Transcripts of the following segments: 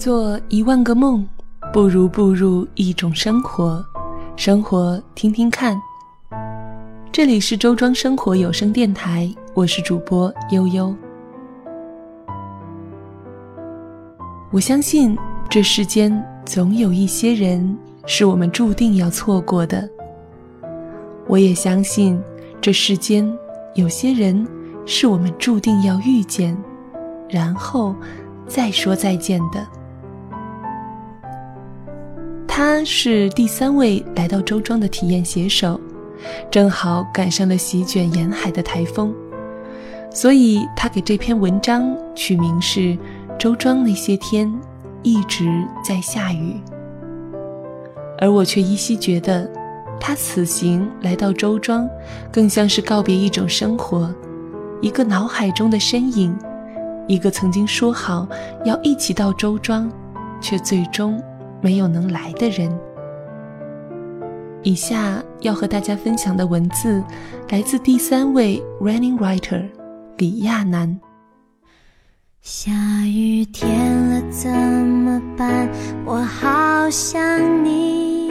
做一万个梦，不如步入一种生活。生活，听听看。这里是周庄生活有声电台，我是主播悠悠。我相信这世间总有一些人是我们注定要错过的。我也相信这世间有些人是我们注定要遇见，然后再说再见的。他是第三位来到周庄的体验写手。正好赶上了席卷沿海的台风，所以他给这篇文章取名是《周庄那些天一直在下雨》，而我却依稀觉得，他此行来到周庄，更像是告别一种生活，一个脑海中的身影，一个曾经说好要一起到周庄，却最终没有能来的人。以下要和大家分享的文字，来自第三位 running writer 李亚楠。下雨天了怎么办？我好想你，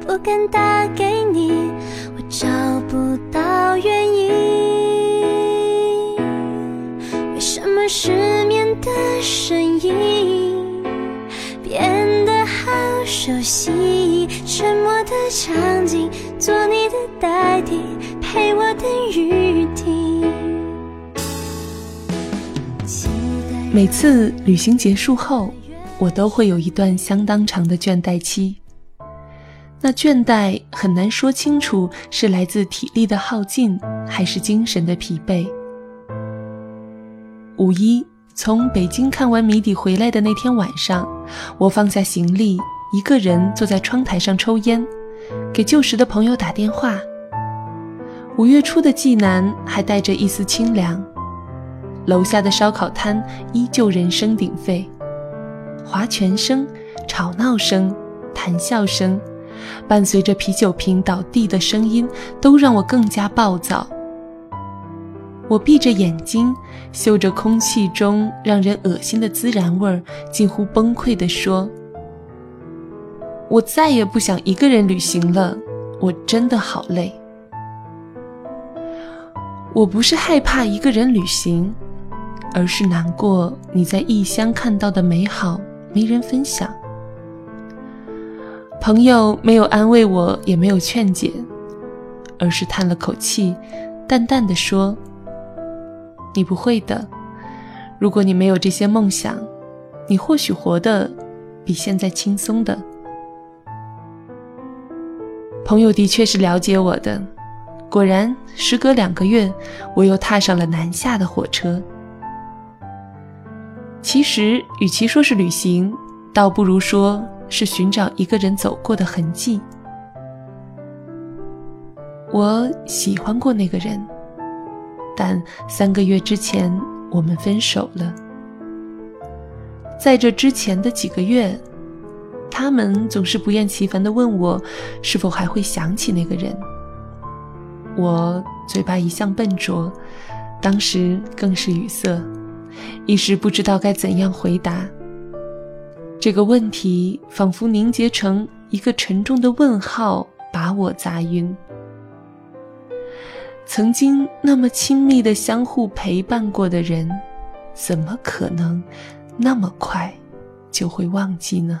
不敢打给你，我找不到原因。为什么失眠的声沉默的场景，做你的代替，陪我等雨停。每次旅行结束后，我都会有一段相当长的倦怠期。那倦怠很难说清楚是来自体力的耗尽，还是精神的疲惫。五一从北京看完谜底回来的那天晚上，我放下行李。一个人坐在窗台上抽烟，给旧时的朋友打电话。五月初的济南还带着一丝清凉，楼下的烧烤摊依旧人声鼎沸，划拳声、吵闹声、谈笑声，伴随着啤酒瓶倒地的声音，都让我更加暴躁。我闭着眼睛，嗅着空气中让人恶心的孜然味儿，近乎崩溃地说。我再也不想一个人旅行了，我真的好累。我不是害怕一个人旅行，而是难过你在异乡看到的美好没人分享。朋友没有安慰我，也没有劝解，而是叹了口气，淡淡的说：“你不会的。如果你没有这些梦想，你或许活得比现在轻松的。”朋友的确是了解我的，果然，时隔两个月，我又踏上了南下的火车。其实，与其说是旅行，倒不如说是寻找一个人走过的痕迹。我喜欢过那个人，但三个月之前我们分手了。在这之前的几个月。他们总是不厌其烦地问我，是否还会想起那个人。我嘴巴一向笨拙，当时更是语塞，一时不知道该怎样回答。这个问题仿佛凝结成一个沉重的问号，把我砸晕。曾经那么亲密的相互陪伴过的人，怎么可能那么快就会忘记呢？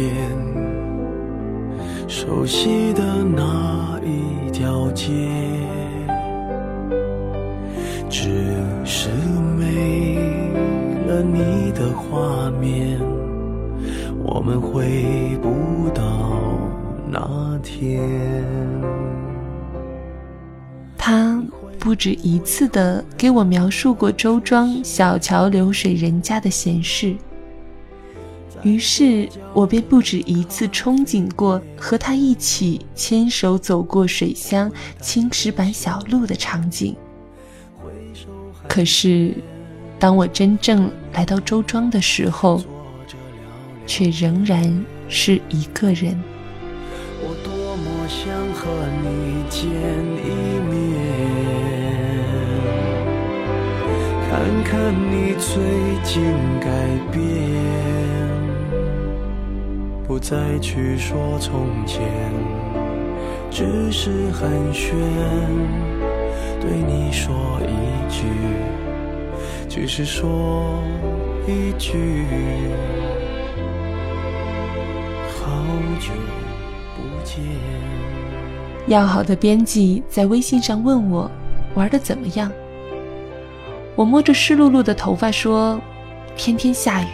片，熟悉的那一条街，只是没了你的画面，我们回不到那天。他不止一次的给我描述过周庄小桥流水人家的闲事，于是我便不止一次憧憬过和他一起牵手走过水乡青石板小路的场景。可是，当我真正来到周庄的时候，却仍然是一个人。我多么想和你见一面，看看你最近改变，不再去说从前，只是寒暄，对你说一句，只是说一句。好久不见。要好的编辑在微信上问我玩的怎么样，我摸着湿漉漉的头发说：“天天下雨。”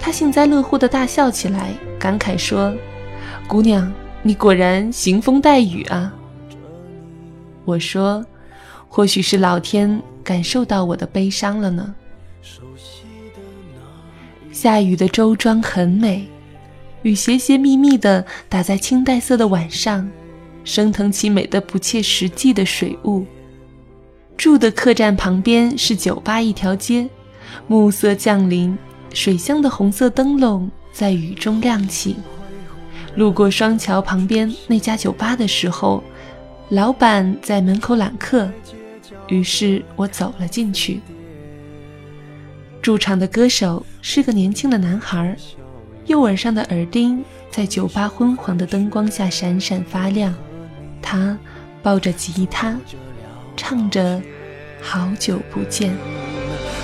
他幸灾乐祸的大笑起来，感慨说：“姑娘，你果然行风带雨啊。”我说：“或许是老天感受到我的悲伤了呢。”下雨的周庄很美。雨斜斜密密地打在青黛色的晚上，升腾起美得不切实际的水雾。住的客栈旁边是酒吧一条街，暮色降临，水乡的红色灯笼在雨中亮起。路过双桥旁边那家酒吧的时候，老板在门口揽客，于是我走了进去。驻场的歌手是个年轻的男孩。右耳上的耳钉在酒吧昏黄的灯光下闪闪发亮，他抱着吉他，唱着《好久不见》。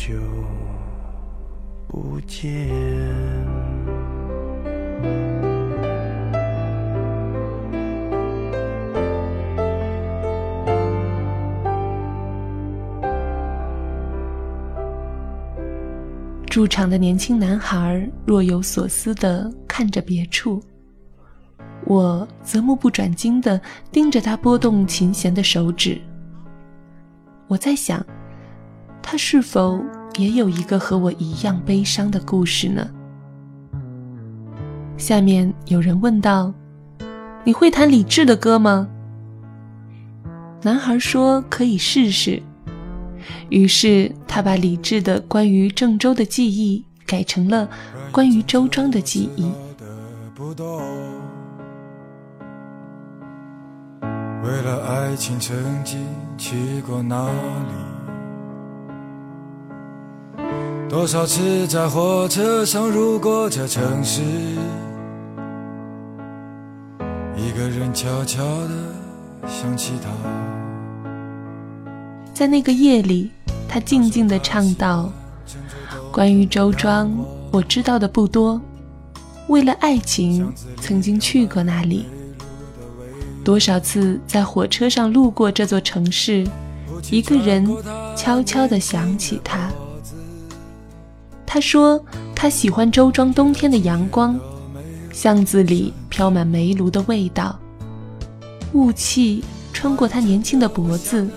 久不见。驻场的年轻男孩若有所思地看着别处，我则目不转睛地盯着他拨动琴弦的手指。我在想，他是否也有一个和我一样悲伤的故事呢？下面有人问道：“你会弹李志的歌吗？”男孩说：“可以试试。”于是他把李治的关于郑州的记忆改成了关于周庄的记忆。为了爱情曾经去过哪里？多少次在火车上路过这城市，一个人悄悄地想起他。在那个夜里，他静静地唱道：“关于周庄，我知道的不多。为了爱情，曾经去过那里。多少次在火车上路过这座城市，一个人悄悄地想起他。他说他喜欢周庄冬天的阳光，巷子里飘满煤炉的味道，雾气穿过他年轻的脖子。”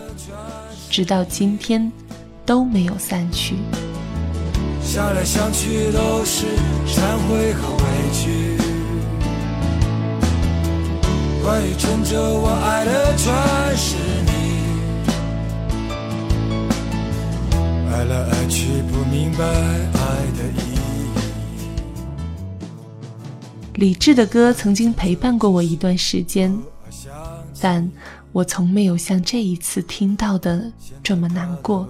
直到今天都没有散去。想来想去都是忏悔和委屈。关于郑州，我爱的全是你。爱来爱去，不明白李志的歌曾经陪伴过我一段时间，但。我从没有像这一次听到的这么难过。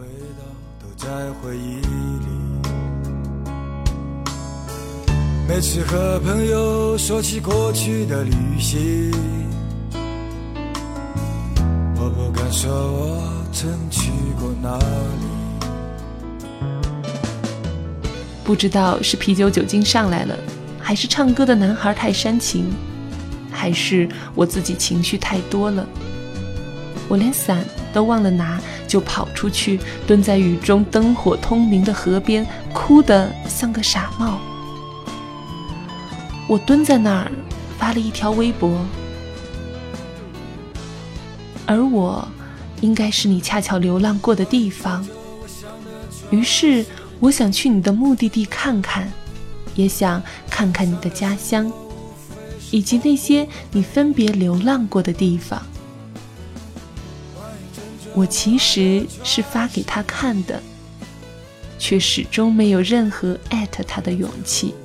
每次和朋友说起过去的旅行，我不敢说我曾去过哪里？不知道是啤酒酒精上来了，还是唱歌的男孩太煽情，还是我自己情绪太多了。我连伞都忘了拿，就跑出去，蹲在雨中灯火通明的河边，哭得像个傻帽。我蹲在那儿，发了一条微博，而我，应该是你恰巧流浪过的地方。于是。我想去你的目的地看看，也想看看你的家乡，以及那些你分别流浪过的地方。我其实是发给他看的，却始终没有任何艾特他的勇气。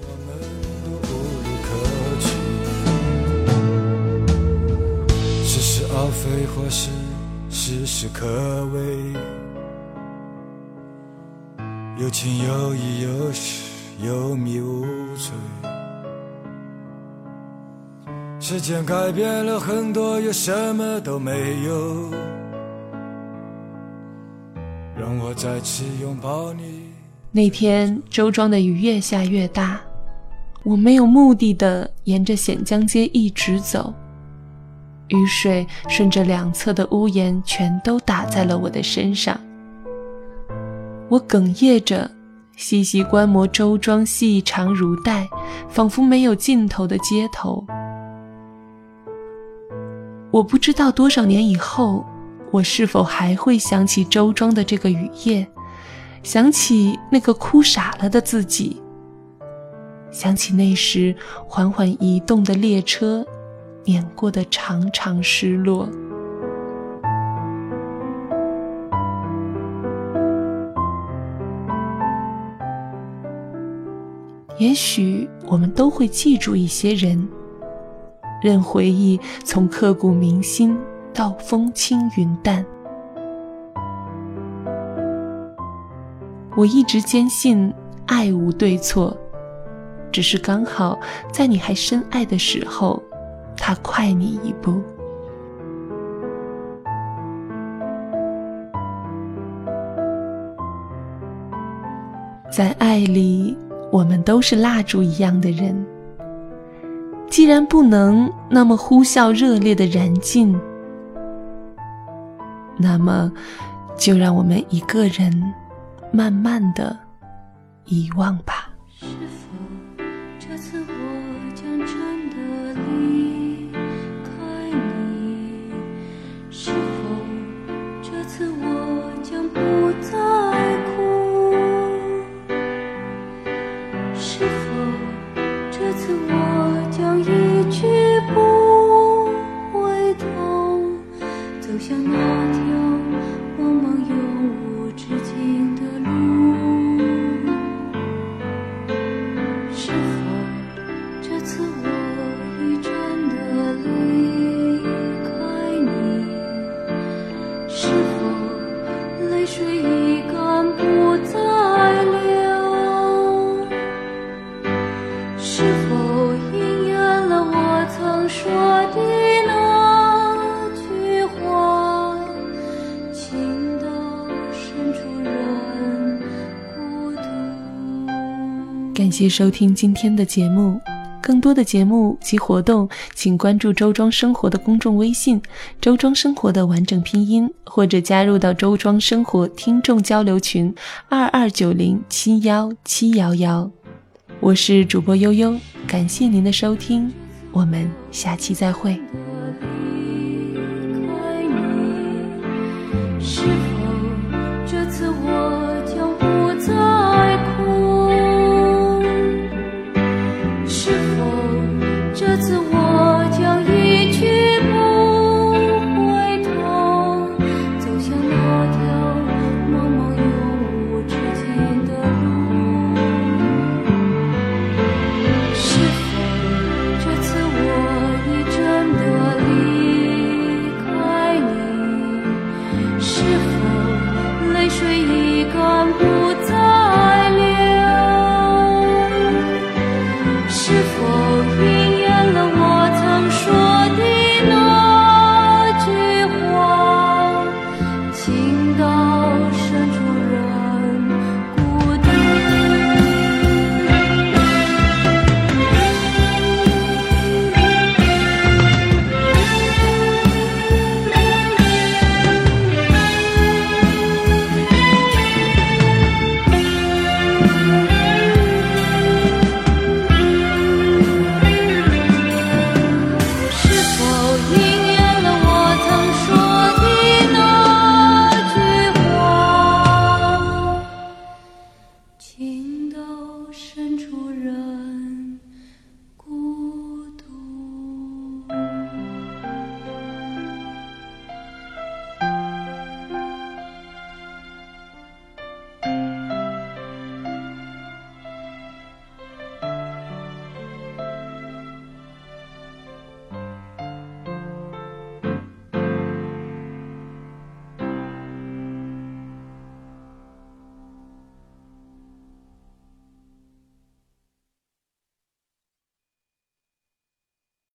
似是而非，或是事事可畏。有情有义有时有迷无醉。时间改变了很多，又什么都没有。让我再次拥抱你。那天周庄的雨越下越大，我没有目的的沿着显江街一直走，雨水顺着两侧的屋檐全都打在了我的身上。我哽咽着，细细观摩周庄细长如带、仿佛没有尽头的街头。我不知道多少年以后，我是否还会想起周庄的这个雨夜，想起那个哭傻了的自己，想起那时缓缓移动的列车碾过的长长失落。也许我们都会记住一些人，任回忆从刻骨铭心到风轻云淡。我一直坚信爱无对错，只是刚好在你还深爱的时候，他快你一步。在爱里。我们都是蜡烛一样的人，既然不能那么呼啸热烈的燃尽，那么就让我们一个人慢慢的遗忘吧。感谢收听今天的节目，更多的节目及活动，请关注“周庄生活”的公众微信“周庄生活”的完整拼音，或者加入到“周庄生活”听众交流群二二九零七幺七幺幺。我是主播悠悠，感谢您的收听，我们下期再会。